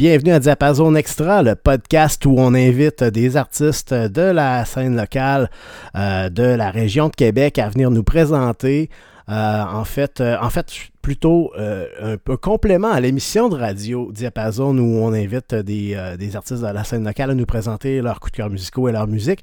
Bienvenue à Diapason Extra, le podcast où on invite des artistes de la scène locale euh, de la région de Québec à venir nous présenter. Euh, en fait, euh, en fait, plutôt euh, un peu complément à l'émission de radio Diapason où on invite des, euh, des, artistes de la scène locale à nous présenter leurs coups de cœur musicaux et leur musique.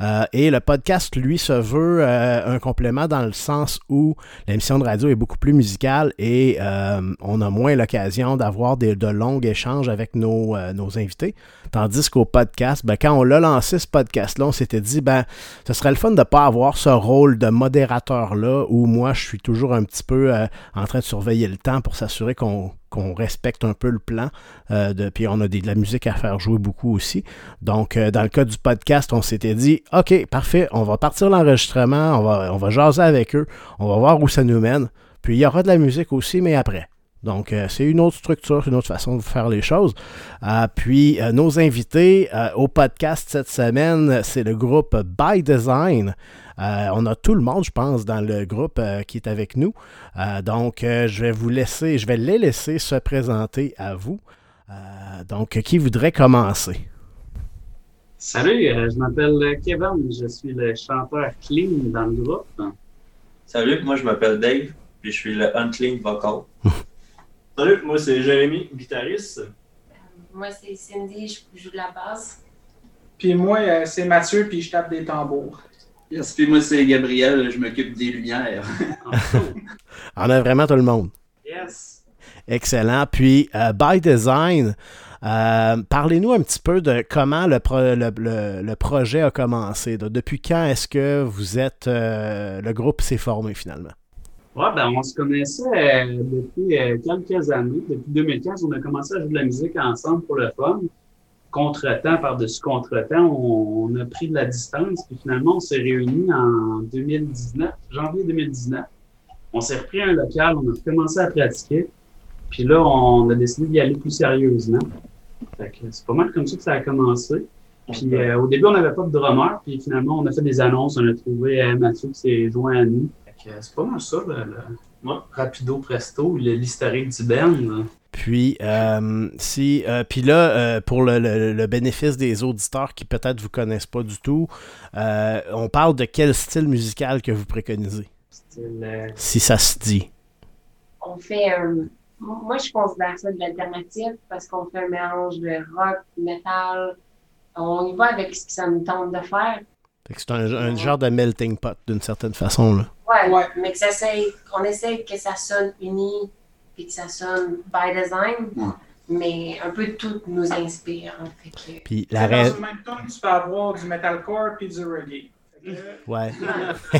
Euh, et le podcast, lui, se veut euh, un complément dans le sens où l'émission de radio est beaucoup plus musicale et euh, on a moins l'occasion d'avoir de longs échanges avec nos, nos invités. Tandis qu'au podcast, ben, quand on l'a lancé ce podcast-là, on s'était dit, ben, ce serait le fun de ne pas avoir ce rôle de modérateur-là où moi, je suis toujours un petit peu en train de surveiller le temps pour s'assurer qu'on respecte un peu le plan. Euh, puis on a de la musique à faire jouer beaucoup aussi. Donc, euh, dans le cas du podcast, on s'était dit, OK, parfait, on va partir l'enregistrement, on va, on va jaser avec eux, on va voir où ça nous mène. Puis il y aura de la musique aussi, mais après. Donc, euh, c'est une autre structure, une autre façon de faire les choses. Euh, puis, euh, nos invités au podcast cette semaine, c'est le groupe By Design. on a tout le monde, je pense, dans le groupe qui est avec nous. donc, je vais vous laisser, je vais les laisser se présenter à vous. donc, qui voudrait commencer? Salut, je m'appelle Kevin, je suis le chanteur clean dans le groupe. Salut, moi je m'appelle Dave, puis je suis le unclean vocal. Salut, moi c'est Jérémy, guitariste. moi c'est Cindy, je joue de la basse. Puis moi euh, c'est Mathieu, puis je tape des tambours. Yes, puis moi c'est Gabriel, je m'occupe des lumières. On a vraiment tout le monde. Yes. Excellent. Puis, euh, by design, euh, parlez-nous un petit peu de comment le, pro le, le, le projet a commencé. De, depuis quand est-ce que vous êtes, euh, le groupe s'est formé finalement? Ouais, ben, on se connaissait euh, depuis euh, quelques années. Depuis 2015, on a commencé à jouer de la musique ensemble pour le fun. Contre-temps, par-dessus contre-temps, on, on, a pris de la distance. Puis finalement, on s'est réunis en 2019, janvier 2019. On s'est repris un local, on a recommencé à pratiquer. Puis là, on a décidé d'y aller plus sérieusement. c'est pas mal comme ça que ça a commencé. Puis euh, au début, on n'avait pas de drummer. Puis finalement, on a fait des annonces. On a trouvé euh, Mathieu qui s'est joint à nous. C'est pas mal ça, le, le... Ouais. rapido presto, l'historique du band. Puis, euh, si, euh, puis là, euh, pour le, le, le, bénéfice des auditeurs qui peut-être vous connaissent pas du tout, euh, on parle de quel style musical que vous préconisez? Style, si ça se dit. On fait un... Moi, je considère ça de l'alternative parce qu'on fait un mélange de rock, metal. On y va avec ce que ça nous tente de faire. C'est un, un, genre de melting pot d'une certaine façon. Là. Ouais, ouais. mais que ça essaye, qu'on essaye que ça sonne uni puis que ça sonne by design. Ouais. Mais un peu tout nous inspire. Hein, fait que... Puis la Dans le même temps, tu peux avoir du metalcore puis du reggae. Ouais.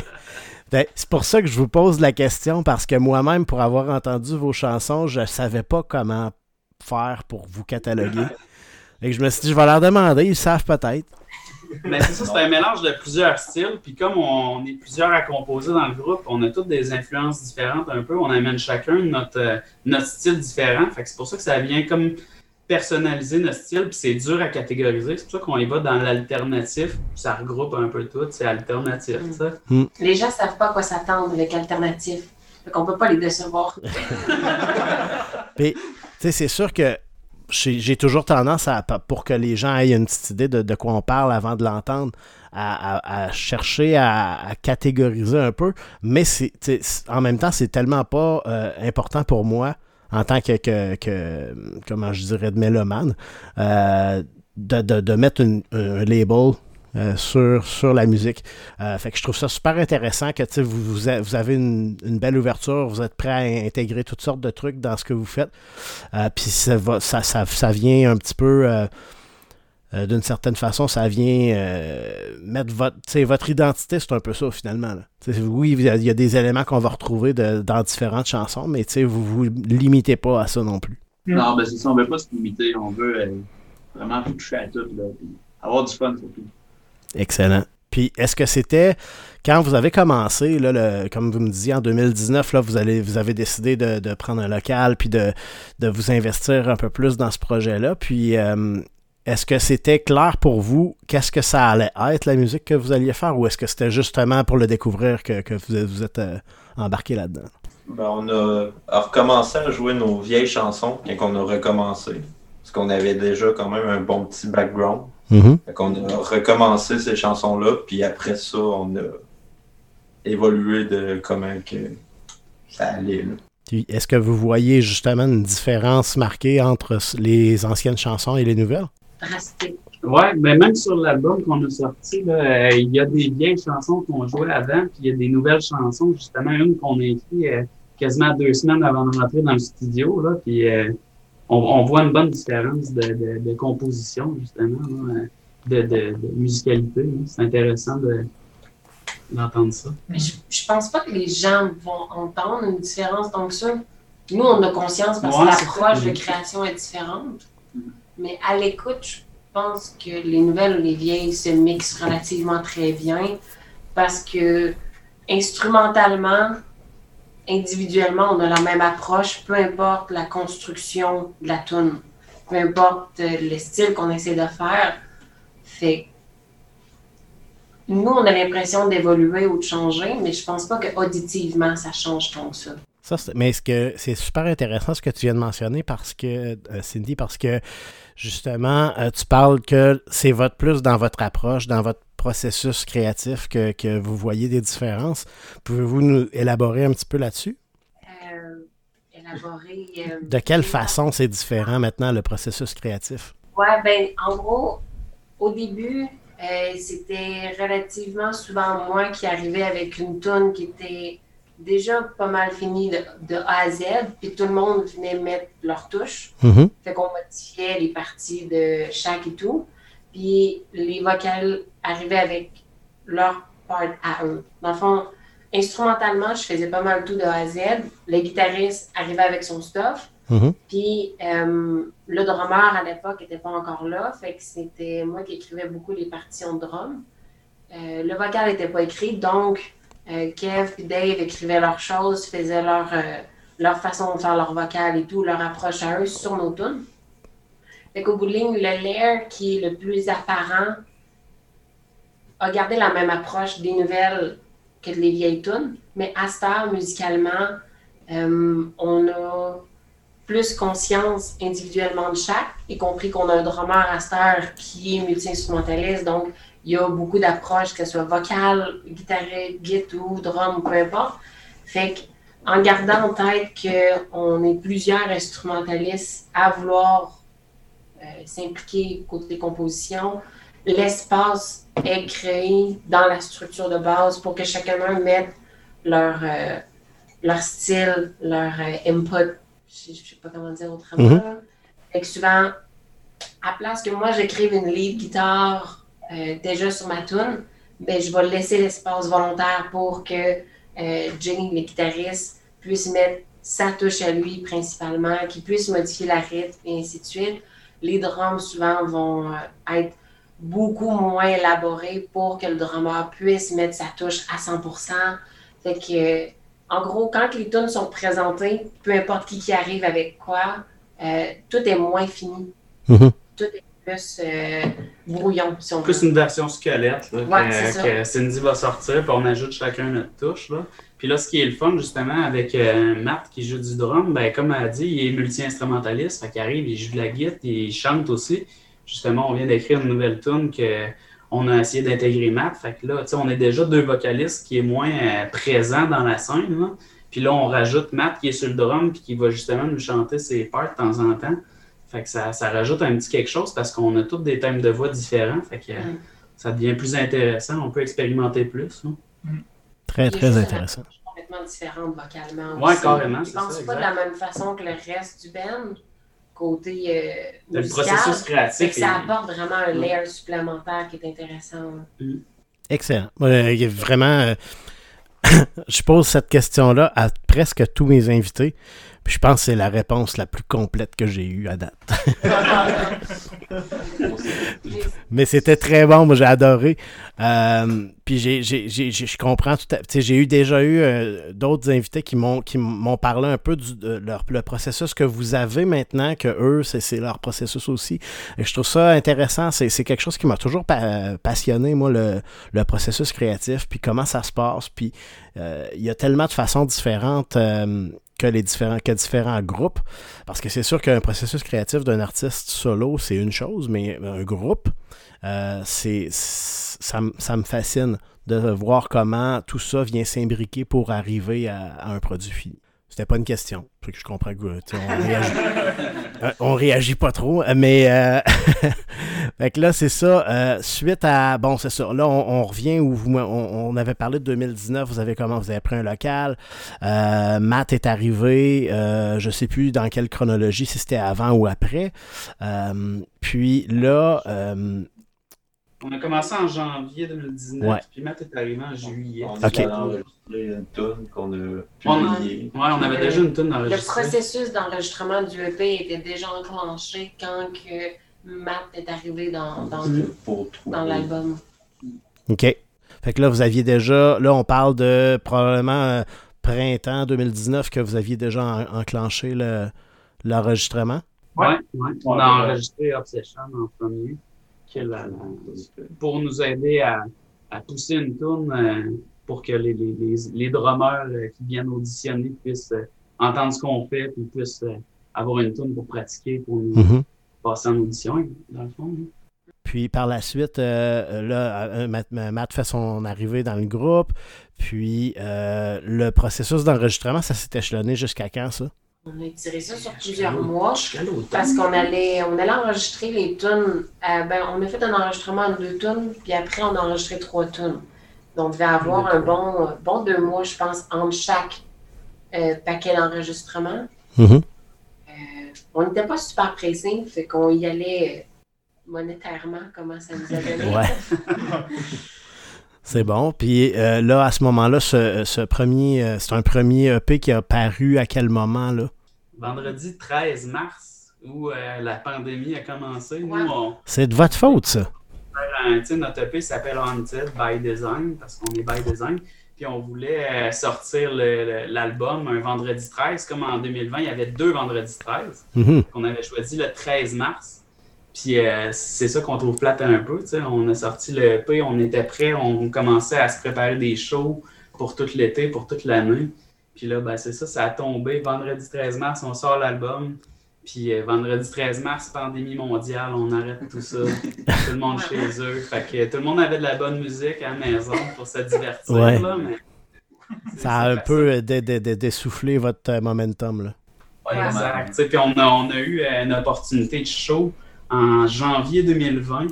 ben, c'est pour ça que je vous pose la question parce que moi-même, pour avoir entendu vos chansons, je savais pas comment faire pour vous cataloguer. Et je me suis dit, je vais leur demander, ils savent peut-être. Mais c'est ça, c'est un mélange de plusieurs styles. Puis comme on est plusieurs à composer dans le groupe, on a toutes des influences différentes un peu. On amène chacun notre, euh, notre style différent. Fait que c'est pour ça que ça vient comme personnaliser notre style. Puis c'est dur à catégoriser. C'est pour ça qu'on y va dans l'alternatif. Ça regroupe un peu tout. C'est alternatif, ça. Hmm. Les gens savent pas à quoi s'attendre avec alternatif. Fait qu'on peut pas les décevoir. Puis, tu sais, c'est sûr que j'ai toujours tendance à, pour que les gens aient une petite idée de, de quoi on parle avant de l'entendre, à, à, chercher à, à, catégoriser un peu. Mais c'est en même temps, c'est tellement pas euh, important pour moi en tant que, que, que comment je dirais, de mélomane, euh, de, de, de, mettre un label euh, sur, sur la musique. Euh, fait que je trouve ça super intéressant que vous, vous, vous avez une, belle ouverture, vous êtes prêt à intégrer toutes sortes de trucs dans ce que vous faites. Euh, Puis ça, va, ça, ça, ça, vient un petit peu, d'une certaine façon, ça vient mettre votre, votre identité, c'est un peu ça finalement. Oui, il y a des éléments qu'on va retrouver dans différentes chansons, mais vous vous limitez pas à ça non plus. Non, ben c'est ça, on veut pas se limiter, on veut vraiment toucher à tout, avoir du fun surtout. Excellent. Puis est-ce que c'était quand vous avez commencé, comme vous me disiez en 2019, là, vous, avez décidé de, prendre un local puis de, vous investir un peu plus dans ce projet-là. Puis euh, est-ce que c'était clair pour vous qu'est-ce que ça allait être la musique que vous alliez faire ou est-ce que c'était justement pour le découvrir que, que vous, vous êtes euh, embarqué là-dedans? Ben, on a recommencé à jouer nos vieilles chansons quand on a recommencé. Parce qu'on avait déjà quand même un bon petit background. Mhm. Fait qu'on a recommencé ces chansons-là, puis après ça, on a évolué de comment que ça allait. là. Puis, Est-ce que vous voyez justement une différence marquée entre les anciennes chansons et les nouvelles? Drastique. Ouais, ben même sur l'album qu'on a sorti, là, euh, il y a des vieilles chansons qu'on jouait avant, puis il y a des nouvelles chansons, justement, une qu'on a écrite euh, quasiment deux semaines avant de rentrer dans le studio, là, puis euh, on, on voit une bonne différence de, de, de composition, justement, là, de, de, musicalité. C'est intéressant de d'entendre ça. Mais je, je pense pas que les gens vont entendre une différence tant que ça. Nous, on a conscience parce Ouais, que l'approche de création est différente. Mais à l'écoute, je pense que les nouvelles ou les vieilles se mixent relativement très bien parce que instrumentalement, individuellement, on a la même approche, peu importe la construction de la tune, peu importe euh, le style qu'on essaie de faire. Fait nous, on a l'impression d'évoluer ou de changer, mais je pense pas que auditivement ça change tant ça. Mais ce que c'est super intéressant ce que tu viens de mentionner parce que euh, Cindy, parce que justement, euh, tu parles que c'est votre plus dans votre approche, dans votre processus créatif que, que vous voyez des différences. Pouvez-vous nous élaborer un petit peu là-dessus? Euh, élaborer. euh, De quelle façon c'est différent maintenant le processus créatif? Ouais, ben, en gros, au début, euh, c'était relativement souvent moi qui arrivais avec une tune qui était déjà pas mal finie de, de A à Z, puis tout le monde venait mettre leur touche. Mhm. Fait qu'on modifiait les parties de chaque et tout. Puis les vocales arrivaient avec leur part à eux. Dans le fond, instrumentalement, je faisais pas mal tout de A à Z. Le guitariste arrivait avec son stuff. Mhm. Puis euh, le drummer à l'époque n'était pas encore là. Fait que c'était moi qui écrivais beaucoup les partitions de drum. Euh, le vocal n'était pas écrit, donc euh, Kev et Dave écrivaient leurs choses, faisaient leur, leur façon de faire leur vocal et tout, leur approche à eux sur nos tunes. Fait qu'au bout de ligne, le lair qui est le plus apparent a gardé la même approche des nouvelles que les vieilles tunes, mais à cette musicalement, euh, on a plus conscience individuellement de chaque, y compris qu'on a un drummer à cette qui est multi-instrumentaliste, donc il y a beaucoup d'approches, que ce soit vocale, guitare, drum, peu importe. Fait que, en gardant en tête qu'on est plusieurs instrumentalistes à vouloir euh, s'impliquer côté composition, l'espace est créé dans la structure de base pour que chacun mette leur, euh, leur style, leur euh, input. Je ne sais pas comment dire autrement. Là. Fait que souvent, à place que moi j'écrive une lead guitare euh, déjà sur ma tune, ben, je vais laisser l'espace volontaire pour que Jenny, le guitariste, puisse mettre sa touche à lui principalement, qu'il puisse modifier la rythme et ainsi de suite. Les drums souvent vont être beaucoup moins élaborés pour que le drummer puisse mettre sa touche à 100%. Fait que, en gros, quand les tunes sont présentées, peu importe qui qui arrive avec quoi, euh, tout est moins fini. Mhm. Tout est plus euh, brouillon, si on veut. Plus une version squelette là, Ouais, que, c'est ça. que Cindy va sortir, puis on ajoute chacun notre touche. Là. Puis là, ce qui est le fun, justement, avec euh, Matt qui joue du drum, ben, comme elle a dit, il est multi-instrumentaliste. Fait qu'il arrive, il joue de la guitare, il chante aussi. Justement, on vient d'écrire une nouvelle tune que on a essayé d'intégrer Matt. Fait que là, tu sais, on est déjà deux vocalistes qui est moins euh, présent dans la scène. Là. Puis là, on rajoute Matt qui est sur le drum puis qui va justement nous chanter ses parts de temps en temps. Fait que ça, ça rajoute un petit quelque chose parce qu'on a tous des thèmes de voix différents. Fait que euh, Mm. ça devient plus intéressant. On peut expérimenter plus. hein. Très, très intéressant. approche complètement différente vocalement. Ouais, aussi. carrément, pensent ça, pas de la même façon que le reste du band, côté euh, Le processus créatif. que ça apporte vraiment un layer supplémentaire qui est intéressant. Excellent. Euh, il y a vraiment. euh, je pose cette question-là à presque tous mes invités. Puis je pense que c'est la réponse la plus complète que j'ai eue à date. Mais c'était très bon, moi j'ai adoré. Euh, puis j'ai, je comprends tout à sais, J'ai eu déjà eu euh, d'autres invités qui m'ont parlé un peu du leur le processus que vous avez maintenant, que eux, c'est, leur processus aussi. Et je trouve ça intéressant. C'est, quelque chose qui m'a toujours pa- passionné, moi, le, le processus créatif, puis comment ça se passe. Puis il y a tellement de façons différentes. euh, que les différents, groupes. Parce que c'est sûr qu'un processus créatif d'un artiste solo, c'est une chose, mais un groupe, euh, ça, me fascine de voir comment tout ça vient s'imbriquer pour arriver à, à un produit fini. C'était pas une question. Je comprends que on réagit, euh, on réagit pas trop, mais euh, là c'est ça. euh, suite à bon c'est ça. Là on, revient où vous, on, on avait parlé de 2019. Vous avez comment Vous avez pris un local. Matt est arrivé. Je sais plus dans quelle chronologie si c'était avant ou après. Puis là. On a commencé en janvier 2019, Ouais. puis Matt est arrivé en juillet. On a enregistré une tune qu'on a On a- publiée. Ouais, on avait déjà une tonne Le d'enregistrée. processus d'enregistrement du EP était déjà enclenché quand que Matt est arrivé dans, l'album. OK. Fait que là, vous aviez déjà. Là, on parle de probablement euh, printemps 2019 que vous aviez déjà en- enclenché le- l'enregistrement. Ouais, ouais. On a enregistré Obsession en premier, la- la- pour nous aider à, à pousser une tourne euh, pour que les, les, les, les drummers euh, qui viennent auditionner puissent euh, entendre ce qu'on fait puis puissent euh, avoir une tourne pour pratiquer, pour nous Mhm. passer en audition, dans le fond. hein. Puis par la suite, euh, là, Matt, Matt fait son arrivée dans le groupe. Puis euh, le processus d'enregistrement, ça s'est échelonné jusqu'à quand, ça? On a tiré ça sur plusieurs mois Jusqu'à l'automne. parce qu'on allait, on allait enregistrer les tunes. euh, ben, on a fait un enregistrement en deux tunes, puis après on a enregistré trois tunes. Donc on devait avoir un bon, euh, bon deux mois, je pense, entre chaque euh, paquet d'enregistrement. Mhm. Euh, on n'était pas super pressés, fait qu'on y allait monétairement, comment ça nous a donné. Ouais. C'est bon. Puis euh, là, à ce moment-là, ce, ce premier, euh, c'est un premier EP qui a paru à quel moment, là? Vendredi 13 mars, où euh, la pandémie a commencé, nous, Ouais. on, C'est de votre faute, ça. un- tu sais, notre EP s'appelle Haunted by Design parce qu'on est by design. Puis on voulait euh, sortir le- le- l'album un vendredi 13, comme en 2020, il y avait deux vendredis 13. Mhm. On avait choisi le 13 mars. Puis euh, c'est ça qu'on trouve plate un peu. On a sorti le EP, on était prêts, on commençait à se préparer des shows pour tout l'été, pour toute l'année. Puis là, ben, c'est ça, ça a tombé. Vendredi 13 mars, on sort l'album. Puis euh, vendredi 13 mars, pandémie mondiale, on arrête tout ça. tout le monde chez eux. Fait que tout le monde avait de la bonne musique à la maison pour se divertir. Ouais. Là, mais Ça a un peu euh, dessoufflé votre momentum, là. Ouais, exact. Puis on a, on a eu euh, une opportunité de show en janvier 2020.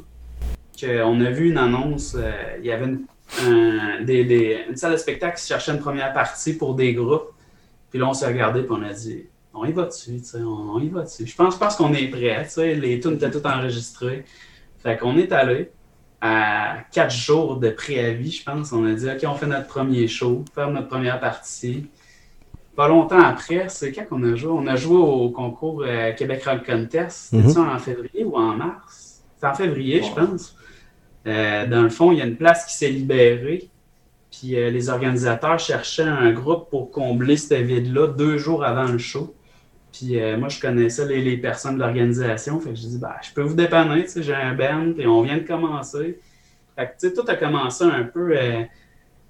que on a vu une annonce. euh, Il y avait une, salle de spectacle qui cherchait une première partie pour des groupes. Puis là, on s'est regardé et on a dit on y va dessus, on, on y va dessus. Je pense, qu'on est prêt. tu sais, Les tunes étaient toutes enregistrées. Fait qu'on est allé à quatre jours de préavis, je pense. On a dit OK, on fait notre premier show, faire notre première partie. Pas longtemps après, c'est quand qu'on a joué? On a joué au concours euh, Québec Rock Contest. C'était Mhm. ça en février ou en mars? C'est en février, je pense. Euh, dans le fond, il y a une place qui s'est libérée. Puis euh, les organisateurs cherchaient un groupe pour combler ce vide-là deux jours avant le show. Puis moi, je connaissais les, les personnes de l'organisation. Fait que j'ai dit, bah, je peux vous dépanner, tu sais, j'ai un band, et on vient de commencer. Fait que, tu sais, tout a commencé un peu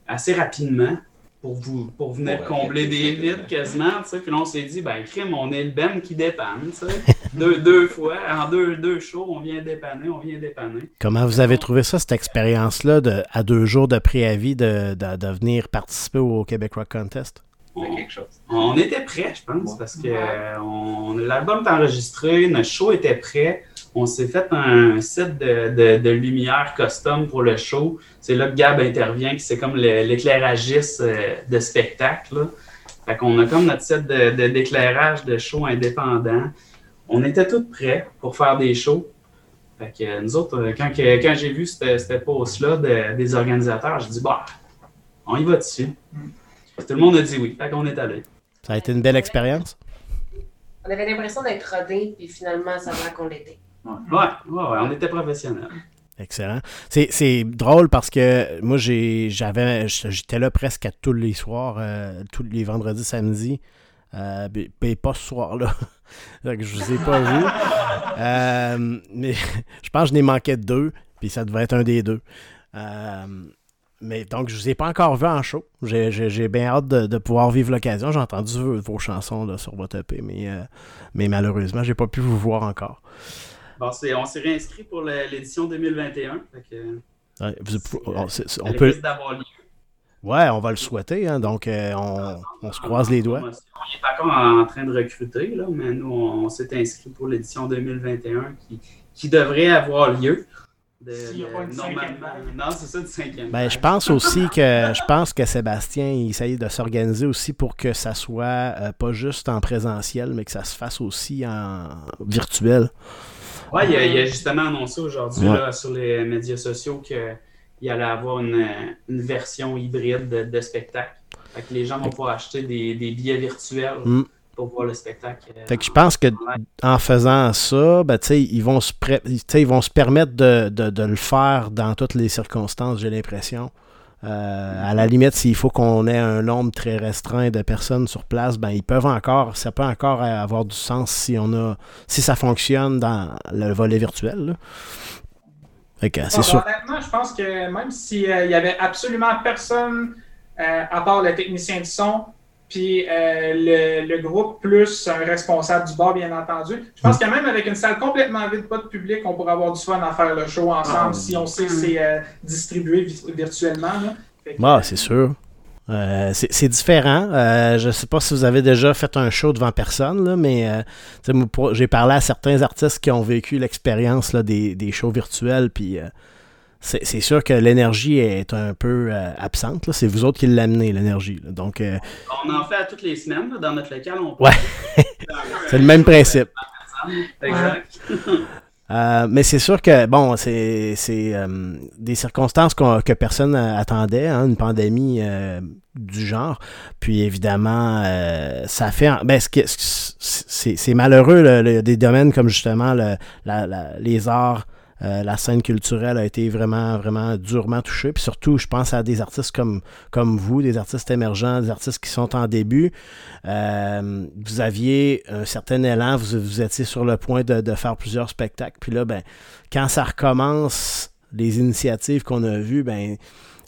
assez rapidement pour, vous, pour venir Ouais, combler des vides quasiment, tu sais. Puis là, on s'est dit, ben, crime, on est le band qui dépanne, tu sais. deux, deux fois, en deux, deux shows, on vient dépanner, on vient dépanner. Comment vous avez trouvé ça, cette expérience-là, de, à deux jours de préavis, de, de, de venir participer au Québec Rock Contest? C'est quelque chose. On était prêts, je pense, Ouais. parce que on- l'album est enregistré, notre show était prêt. On s'est fait un set de, de, de lumière custom pour le show. C'est là que Gab intervient, qui c'est comme l'éclairagiste euh, de spectacle. là. Fait qu'on a comme notre set de- de- d'éclairage de, show indépendant. On était tous prêts pour faire des shows. Fait que nous autres, euh, quand, j'ai vu cette, pause-là de- des organisateurs, j'ai dit, bah, on y va dessus. Tout le monde a dit oui. Fait qu'on est allé. Ça a été une belle expérience? On avait l'impression d'être rodés, puis finalement, ça va qu'on l'était. Ouais, ouais, ouais, on était professionnels. Excellent. C'est, c'est drôle parce que moi, j'ai, j'avais, j'étais là presque à tous les soirs, euh, tous les vendredis, samedis. Euh, mais- pas ce soir-là. Je vous ai pas vu. Euh, mais je pense que je n'ai manqué de deux, puis ça devait être un des deux. Euh, mais donc, je vous ai pas encore vu en show. J'ai- J'ai j'ai bien hâte de, de pouvoir vivre l'occasion. J'ai entendu vos, chansons là, sur votre EP, mais, mais malheureusement, j'ai pas pu vous voir encore. Bon, c'est- on s'est réinscrit pour l'édition 2021. Fait que, Ouais, vous- c'est, on, euh, ça on peut, risque d'avoir lieu. ouais, on va le souhaiter. hein, donc, euh, on, on se croise les doigts. On est pas encore en train de recruter, là, mais nous, on, on s'est inscrit pour l'édition 2021 qui, qui devrait avoir lieu. De- S'il y a de- pas une cinquième normalement-. Non, c'est ça, du cinquième. Ben, je pense aussi que je pense que Sébastien il essaye de s'organiser aussi pour que ça soit euh, pas juste en présentiel, mais que ça se fasse aussi en virtuel. Ouais, il a, il a justement annoncé aujourd'hui Ouais. sur les médias sociaux qu'il allait avoir une, une version hybride de, de spectacle. Fait que les gens vont pouvoir acheter des, des billets virtuels Mm. pour voir le spectacle. euh, Fait que je pense que en faisant ça, ben, tu sais, ils, vont se ils vont se permettre de, de- de le faire dans toutes les circonstances, j'ai l'impression. Euh, à la limite, s'il faut qu'on ait un nombre très restreint de personnes sur place, ben ils peuvent encore, ça peut encore avoir du sens si on a, si ça fonctionne dans le volet virtuel. c'est sûr. Honnêtement, je pense que même s'il y avait absolument personne euh, à part le technicien de son, puis euh, le, le groupe plus un responsable du bar, bien entendu, je pense que même avec une salle complètement vide, pas de public, on pourrait avoir du fun à faire le show ensemble Ah, si on sait que c'est euh, distribué vi- virtuellement. là. Fait que, Ah, c'est sûr. Euh, c'est différent. Euh, je sais pas si vous avez déjà fait un show devant personne, là, mais euh, j'ai parlé à certains artistes qui ont vécu l'expérience des, des shows virtuels, puis c'est sûr que l'énergie est un peu euh, absente. C'est vous autres qui l'amenez, l'énergie. Donc, euh, On en fait à toutes les semaines là, dans notre local. On Ouais. c'est le même principe. Exact. Euh, mais c'est sûr que, bon, c'est euh, des circonstances que personne attendait, hein, une pandémie euh, du genre. Puis évidemment, ça fait... en- Ben, c'est malheureux, le- des domaines comme justement le- la- la- les arts, euh, la scène culturelle a été vraiment, vraiment durement touchée. Puis surtout, je pense à des artistes comme, comme vous, des artistes émergents, des artistes qui sont en début. Euh, vous aviez un certain élan, vous, vous étiez sur le point de, faire plusieurs spectacles. Puis là, ben, quand ça recommence, les initiatives qu'on a vues, ben,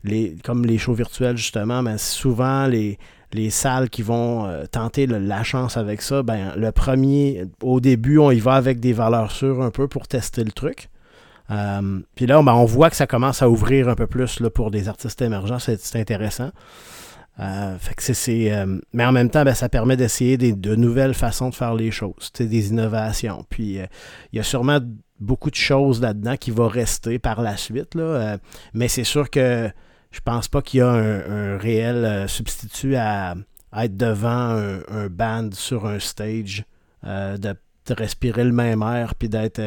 les, comme les shows virtuels, justement, ben, souvent les, les salles qui vont euh, tenter la chance avec ça, ben, le premier, au début, on y va avec des valeurs sûres un peu pour tester le truc. Euh, puis là, ben, on voit que ça commence à ouvrir un peu plus là, pour des artistes émergents. C'est intéressant. Euh, fait que c'est- euh, mais en même temps, ben, ça permet d'essayer des- de nouvelles façons de faire les choses, des innovations. Puis il y a sûrement beaucoup de choses là-dedans qui vont rester par la suite. Là, mais c'est sûr que je pense pas qu'il y a un, réel substitut à, être devant un, band sur un stage, de, de respirer le même air, puis d'être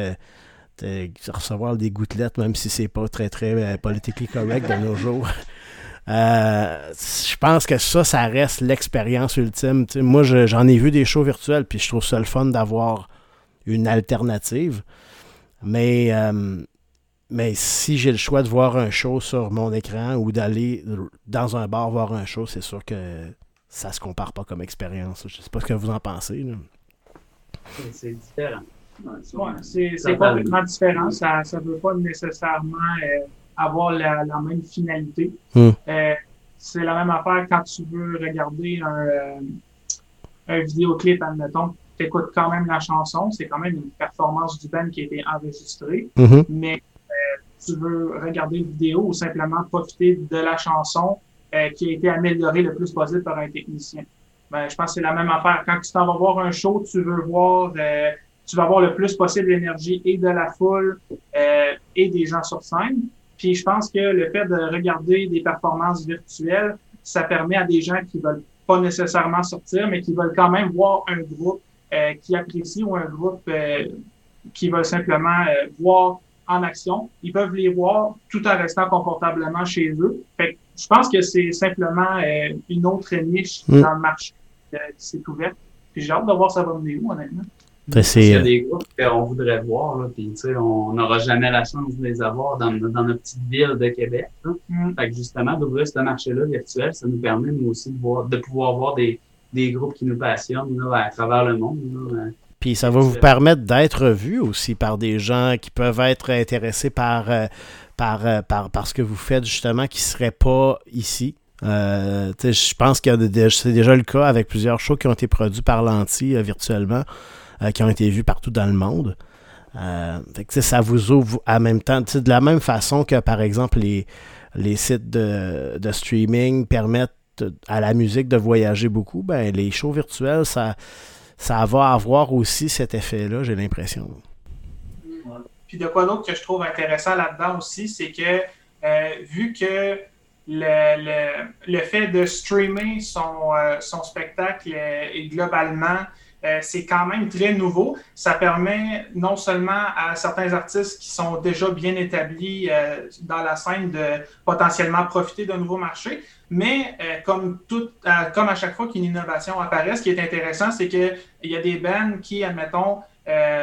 euh, recevoir des gouttelettes, même si c'est pas très très euh, politiquement correct de nos jours. Euh, je pense que ça, ça reste l'expérience ultime. Moi, je- j'en ai vu des shows virtuels, puis je trouve ça le fun d'avoir une alternative. Mais, mais si j'ai le choix de voir un show sur mon écran ou d'aller dans un bar voir un show, c'est sûr que ça se compare pas comme expérience. Je sais pas ce que vous en pensez. C'est différent. Ouais, c'est complètement différent. Ça ne veut pas nécessairement euh, avoir la, la même finalité. Hmm. Euh, c'est la même affaire quand tu veux regarder un, euh, un vidéoclip, admettons. Tu écoutes quand même la chanson. C'est quand même une performance du band qui a été enregistrée. Mhm. Mais euh, tu veux regarder une vidéo ou simplement profiter de la chanson euh, qui a été améliorée le plus possible par un technicien. Ben, je pense que c'est la même affaire. Quand tu t'en vas voir un show, tu veux voir, euh, tu vas voir le plus possible l'énergie et de la foule euh, et des gens sur scène. Puis je pense que le fait de regarder des performances virtuelles, ça permet à des gens qui veulent pas nécessairement sortir, mais qui veulent quand même voir un groupe euh, qui apprécie ou un groupe euh, qui veulent simplement euh, voir en action. Ils peuvent les voir tout en restant confortablement chez eux. Fait que je pense que c'est simplement euh, une autre niche Mm. dans le marché euh, qui s'est ouverte. Puis j'ai hâte de voir ça va mener où, honnêtement. Il y a euh, des groupes qu'on voudrait voir, là, puis tu sais, on n'aura jamais la chance de les avoir dans, dans notre petite ville de Québec. là. Mm. Fait que justement, d'ouvrir ce marché-là virtuel, ça nous permet, nous aussi, de, voir, de pouvoir voir des, des groupes qui nous passionnent là, à travers le monde. là. Puis ça va vous permettre d'être vu aussi par des gens qui peuvent être intéressés par, euh, par, euh, par, par, ce que vous faites justement, qui ne seraient pas ici. Euh, je pense que c'est déjà le cas avec plusieurs shows qui ont été produits par Lanty virtuellement, qui ont été vus partout dans le monde. ça vous ouvre en même temps, de la même façon que par exemple les, les sites de, de streaming permettent à la musique de voyager beaucoup, ben, les shows virtuels, ça, ça va avoir aussi cet effet-là, j'ai l'impression. Puis de quoi d'autre que je trouve intéressant là-dedans aussi, c'est que euh, vu que le, le, fait de streamer son, euh, son spectacle et globalement euh, c'est quand même très nouveau. Ça permet non seulement à certains artistes qui sont déjà bien établis euh, dans la scène de potentiellement profiter d'un nouveau marché, mais euh, comme, tout, comme à chaque fois qu'une innovation apparaît, ce qui est intéressant, c'est qu'il y a des bands qui, admettons,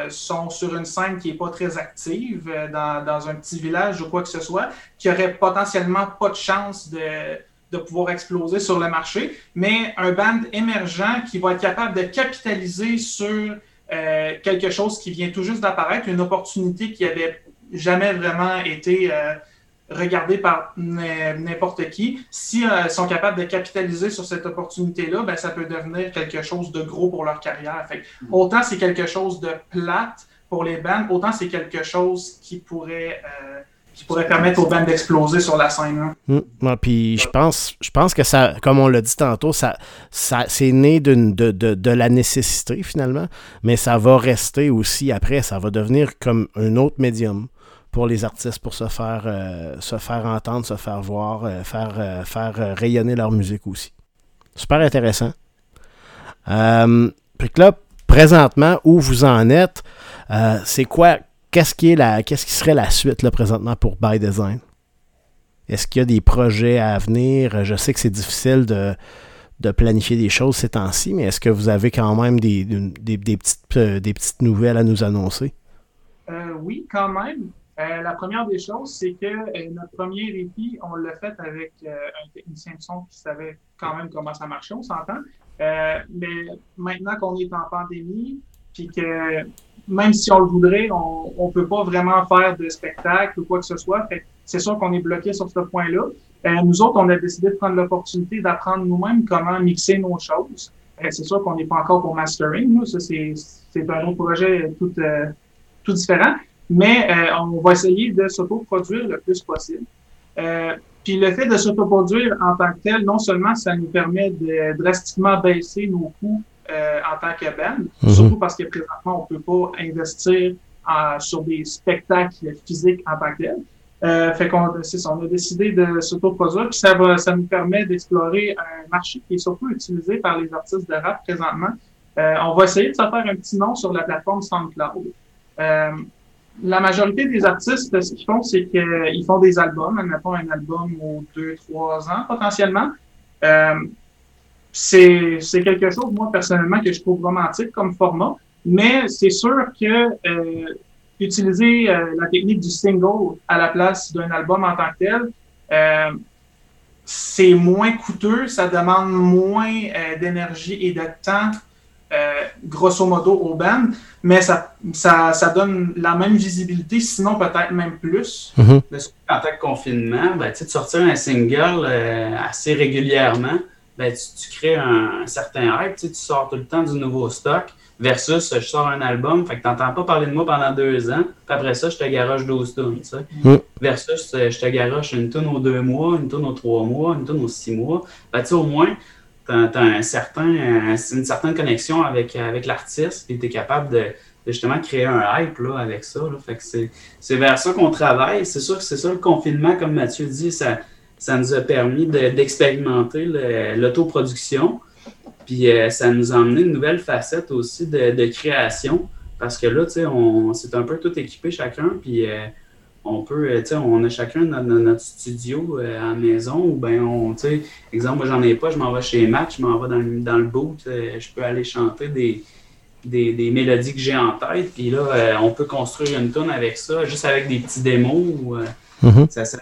sont sur une scène qui n'est pas très active dans, dans, un petit village ou quoi que ce soit, qui n'auraient potentiellement pas de chance de de pouvoir exploser sur le marché, mais un band émergent qui va être capable de capitaliser sur euh, quelque chose qui vient tout juste d'apparaître, une opportunité qui avait jamais vraiment été euh, regardée par n'importe qui. Si euh, sont capables de capitaliser sur cette opportunité-là, ben, ça peut devenir quelque chose de gros pour leur carrière. Fait, autant c'est quelque chose de plate pour les bands, autant c'est quelque chose qui pourrait qui pourrait permettre aux bandes d'exploser sur la scène. Hum, puis je pense, je pense que ça, comme on l'a dit tantôt, ça, ça c'est né de, de, la nécessité finalement, mais ça va rester aussi après, ça va devenir comme un autre médium pour les artistes pour se faire, euh, se faire entendre, se faire voir, euh, faire, euh, faire rayonner leur musique aussi. Super intéressant. puis là, présentement, où vous en êtes, c'est quoi qu'est-ce qui, est la, qu'est-ce qui serait la suite présentement pour By Design? Est-ce qu'il y a des projets à venir? Je sais que c'est difficile de, planifier des choses ces temps-ci, mais est-ce que vous avez quand même des, des, petites, euh, des petites nouvelles à nous annoncer? Euh, oui, quand même. Euh, la première des choses, c'est que notre premier épi, on l'a fait avec un technicien de son qui savait quand même comment ça marchait, on s'entend. mais maintenant qu'on est en pandémie, puis que même si on le voudrait, on ne peut pas vraiment faire de spectacle ou quoi que ce soit. c'est sûr qu'on est bloqué sur ce point-là. Euh, nous autres, on a décidé de prendre l'opportunité d'apprendre nous-mêmes comment mixer nos choses. Euh, c'est sûr qu'on n'est pas encore pour mastering. Nous. Ça, c'est, un autre projet tout, euh, tout différent. Mais on va essayer de s'autoproduire le plus possible. puis le fait de s'autoproduire en tant que tel, non seulement ça nous permet de drastiquement baisser nos coûts euh, en tant que band, mhm. surtout parce que présentement, on ne peut pas investir sur des spectacles physiques en tant que tel. Euh, fait qu'on on a décidé de s'autoproduire, puis ça, va, ça nous permet d'explorer un marché qui est surtout utilisé par les artistes de rap présentement. Euh, on va essayer de se faire un petit nom sur la plateforme SoundCloud. Euh, la majorité des artistes, ce qu'ils font, c'est qu'ils font des albums, admettons un album aux deux, trois ans potentiellement. Euh, c'est quelque chose, moi, personnellement, que je trouve romantique comme format. Mais c'est sûr que euh, utiliser euh, la technique du single à la place d'un album en tant que tel, euh, c'est moins coûteux, ça demande moins euh, d'énergie et de temps, euh, grosso modo, au band, mais ça, ça, ça, donne la même visibilité, sinon peut-être même plus. Mm-hmm. En tant que confinement, ben, de sortir un single assez régulièrement, ben, tu, crées un, certain hype, tu, sors tout le temps du nouveau stock, versus je sors un album, fait que tu n'entends pas parler de moi pendant deux ans, puis après ça, je te garoche 12 tonnes, mm. versus je te garoche une tonne aux deux mois, une tonne aux trois mois, une tonne aux six mois. Ben, au moins, tu as, un certain, une certaine connexion avec, avec l'artiste, et tu es capable de, justement créer un hype là, avec ça. Fait que c'est vers ça qu'on travaille. C'est sûr que c'est ça le confinement, comme Mathieu dit, ça ça nous a permis d'expérimenter l'autoproduction. Puis euh, ça nous a emmené une nouvelle facette aussi de, création. Parce que là, tu sais, on c'est un peu tout équipé chacun. Puis euh, on peut, tu sais, on a chacun notre, studio euh, à la maison. Ou bien, on, tu sais, exemple, moi, j'en ai pas, je m'en vais chez Matt, je m'en vais dans, dans le boot, je peux aller chanter des, des, mélodies que j'ai en tête. Puis là, on peut construire une tune avec ça, juste avec des petits démos. Mm-hmm. ça, ça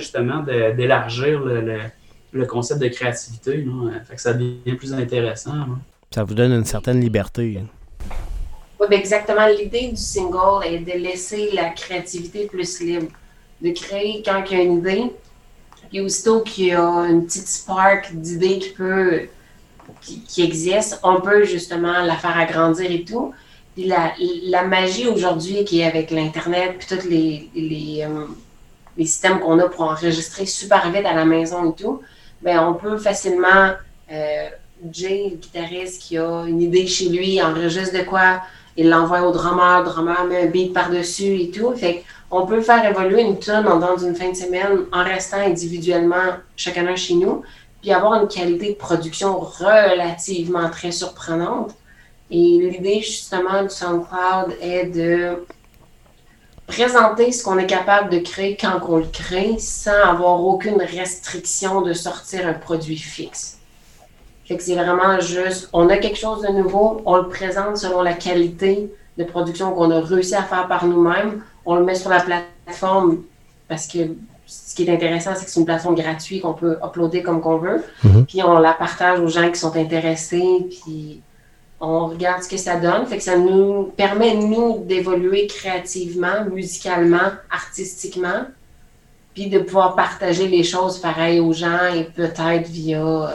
justement d'élargir le, concept de créativité. Fait que ça devient plus intéressant. Ça vous donne une certaine liberté. Oui, ben exactement. L'idée du single est de laisser la créativité plus libre. De créer quand il y a une idée, et aussitôt qu'il y a une petite spark d'idée qui peut qui, qui, existe, on peut justement la faire agrandir et tout. Puis la, la magie aujourd'hui qui est avec l'Internet, puis tous les, les, euh, les systèmes qu'on a pour enregistrer super vite à la maison et tout, ben on peut facilement, euh, Jay, le guitariste qui a une idée chez lui, enregistre de quoi, il l'envoie au drummer, le drummer met un beat par-dessus et tout. Fait on peut faire évoluer une tune en dans une fin de semaine en restant individuellement chacun chez nous, puis avoir une qualité de production relativement très surprenante. Et l'idée justement du SoundCloud est de présenter ce qu'on est capable de créer quand on le crée sans avoir aucune restriction de sortir un produit fixe. Fait que c'est vraiment juste, on a quelque chose de nouveau, on le présente selon la qualité de production qu'on a réussi à faire par nous-mêmes, on le met sur la plateforme parce que ce qui est intéressant, c'est que c'est une plateforme gratuite qu'on peut uploader comme qu'on veut, Mhm. puis on la partage aux gens qui sont intéressés, puis on regarde ce que ça donne. Fait que ça nous permet, nous, d'évoluer créativement, musicalement, artistiquement, puis de pouvoir partager les choses pareilles aux gens et peut-être via euh,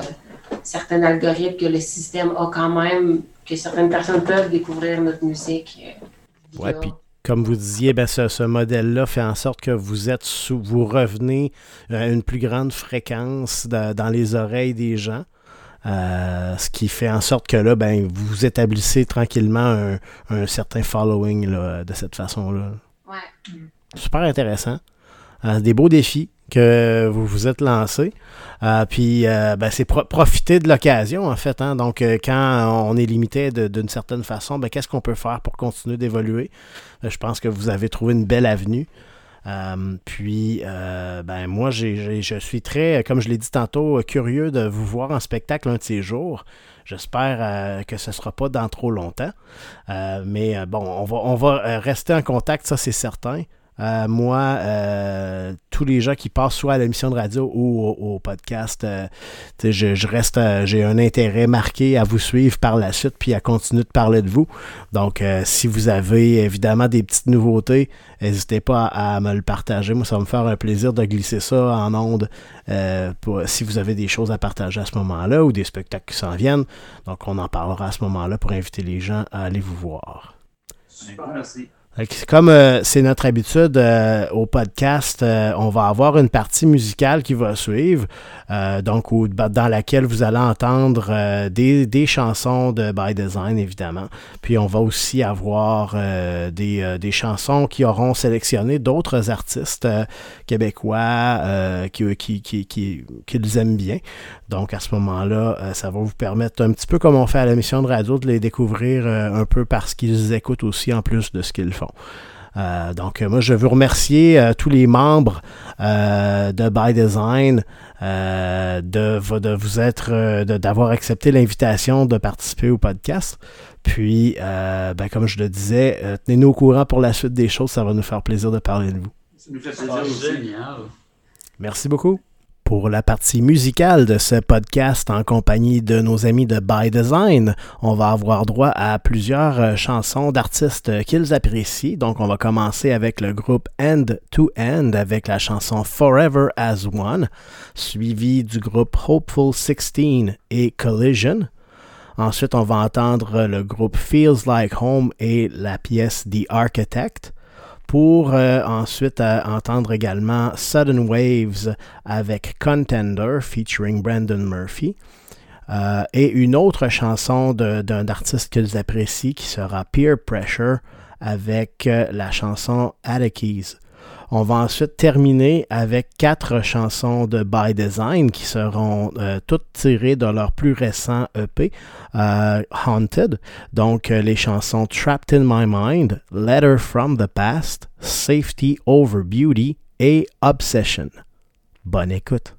certains algorithmes que le système a quand même, que certaines personnes peuvent découvrir notre musique. euh, Ouais, puis comme vous disiez, ben, ce, ce modèle-là fait en sorte que vous êtes sous, vous revenez à une plus grande fréquence dans les oreilles des gens. Euh, ce qui fait en sorte que là, ben, vous établissez tranquillement un, un certain following là, de cette façon-là. Ouais. Super intéressant. Euh, des beaux défis que vous vous êtes lancés. Euh, puis, euh, ben, c'est pro- profiter de l'occasion, en fait. hein. Donc, euh, quand on est limité d'une certaine façon, ben, qu'est-ce qu'on peut faire pour continuer d'évoluer? Je pense que vous avez trouvé une belle avenue. Euh, puis, euh, ben, moi, j'ai- je suis très, comme je l'ai dit tantôt, curieux de vous voir en spectacle un de ces jours. J'espère euh, que ce ne sera pas dans trop longtemps. Mais bon, on va, rester en contact, ça c'est certain. Euh, moi, euh, tous les gens qui passent soit à l'émission de radio ou au, podcast, euh, je, reste, j'ai un intérêt marqué à vous suivre par la suite puis à continuer de parler de vous. Donc, si vous avez évidemment des petites nouveautés, n'hésitez pas à, me le partager. Moi, ça va me faire un plaisir de glisser ça en ondes si vous avez des choses à partager à ce moment-là ou des spectacles qui s'en viennent. Donc, on en parlera à ce moment-là pour inviter les gens à aller vous voir. Super, merci. Comme euh, c'est notre habitude euh, au podcast, euh, on va avoir une partie musicale qui va suivre, euh, donc dans laquelle vous allez entendre euh, des, des chansons de By Design, évidemment. Puis on va aussi avoir euh, des, des chansons qui auront sélectionné d'autres artistes québécois qui, qui, qui, qui, qu'ils aiment bien. Donc à ce moment-là, ça va vous permettre un petit peu comme on fait à l'émission de radio de les découvrir un peu parce qu'ils écoutent aussi en plus de ce qu'ils font. Euh, donc moi je veux remercier euh, tous les membres euh, de By Design de, vo- de vous être d'avoir accepté l'invitation de participer au podcast. Puis ben, comme je le disais, tenez-nous au courant pour la suite des choses, ça va nous faire plaisir de parler de vous. Ça nous fait plaisir génial. Merci beaucoup. Pour la partie musicale de ce podcast en compagnie de nos amis de By Design, on va avoir droit à plusieurs euh, chansons d'artistes qu'ils apprécient. Donc on va commencer avec le groupe End to End avec la chanson Forever as One, suivi du groupe Hopeful 16 et Collision. Ensuite, on va entendre le groupe Feels Like Home et la pièce The Architect pour euh, ensuite euh, entendre également Sudden Waves avec Contender featuring Brandon Murphy. Euh, et une autre chanson d'un artiste qu'ils apprécient qui sera Peer Pressure avec la chanson Atticus. On va ensuite terminer avec quatre chansons de By Design qui seront euh, toutes tirées de leur plus récent EP, euh, Haunted. Donc euh, les chansons Trapped in My Mind, Letter from the Past, Safety Over Beauty et Obsession. Bonne écoute.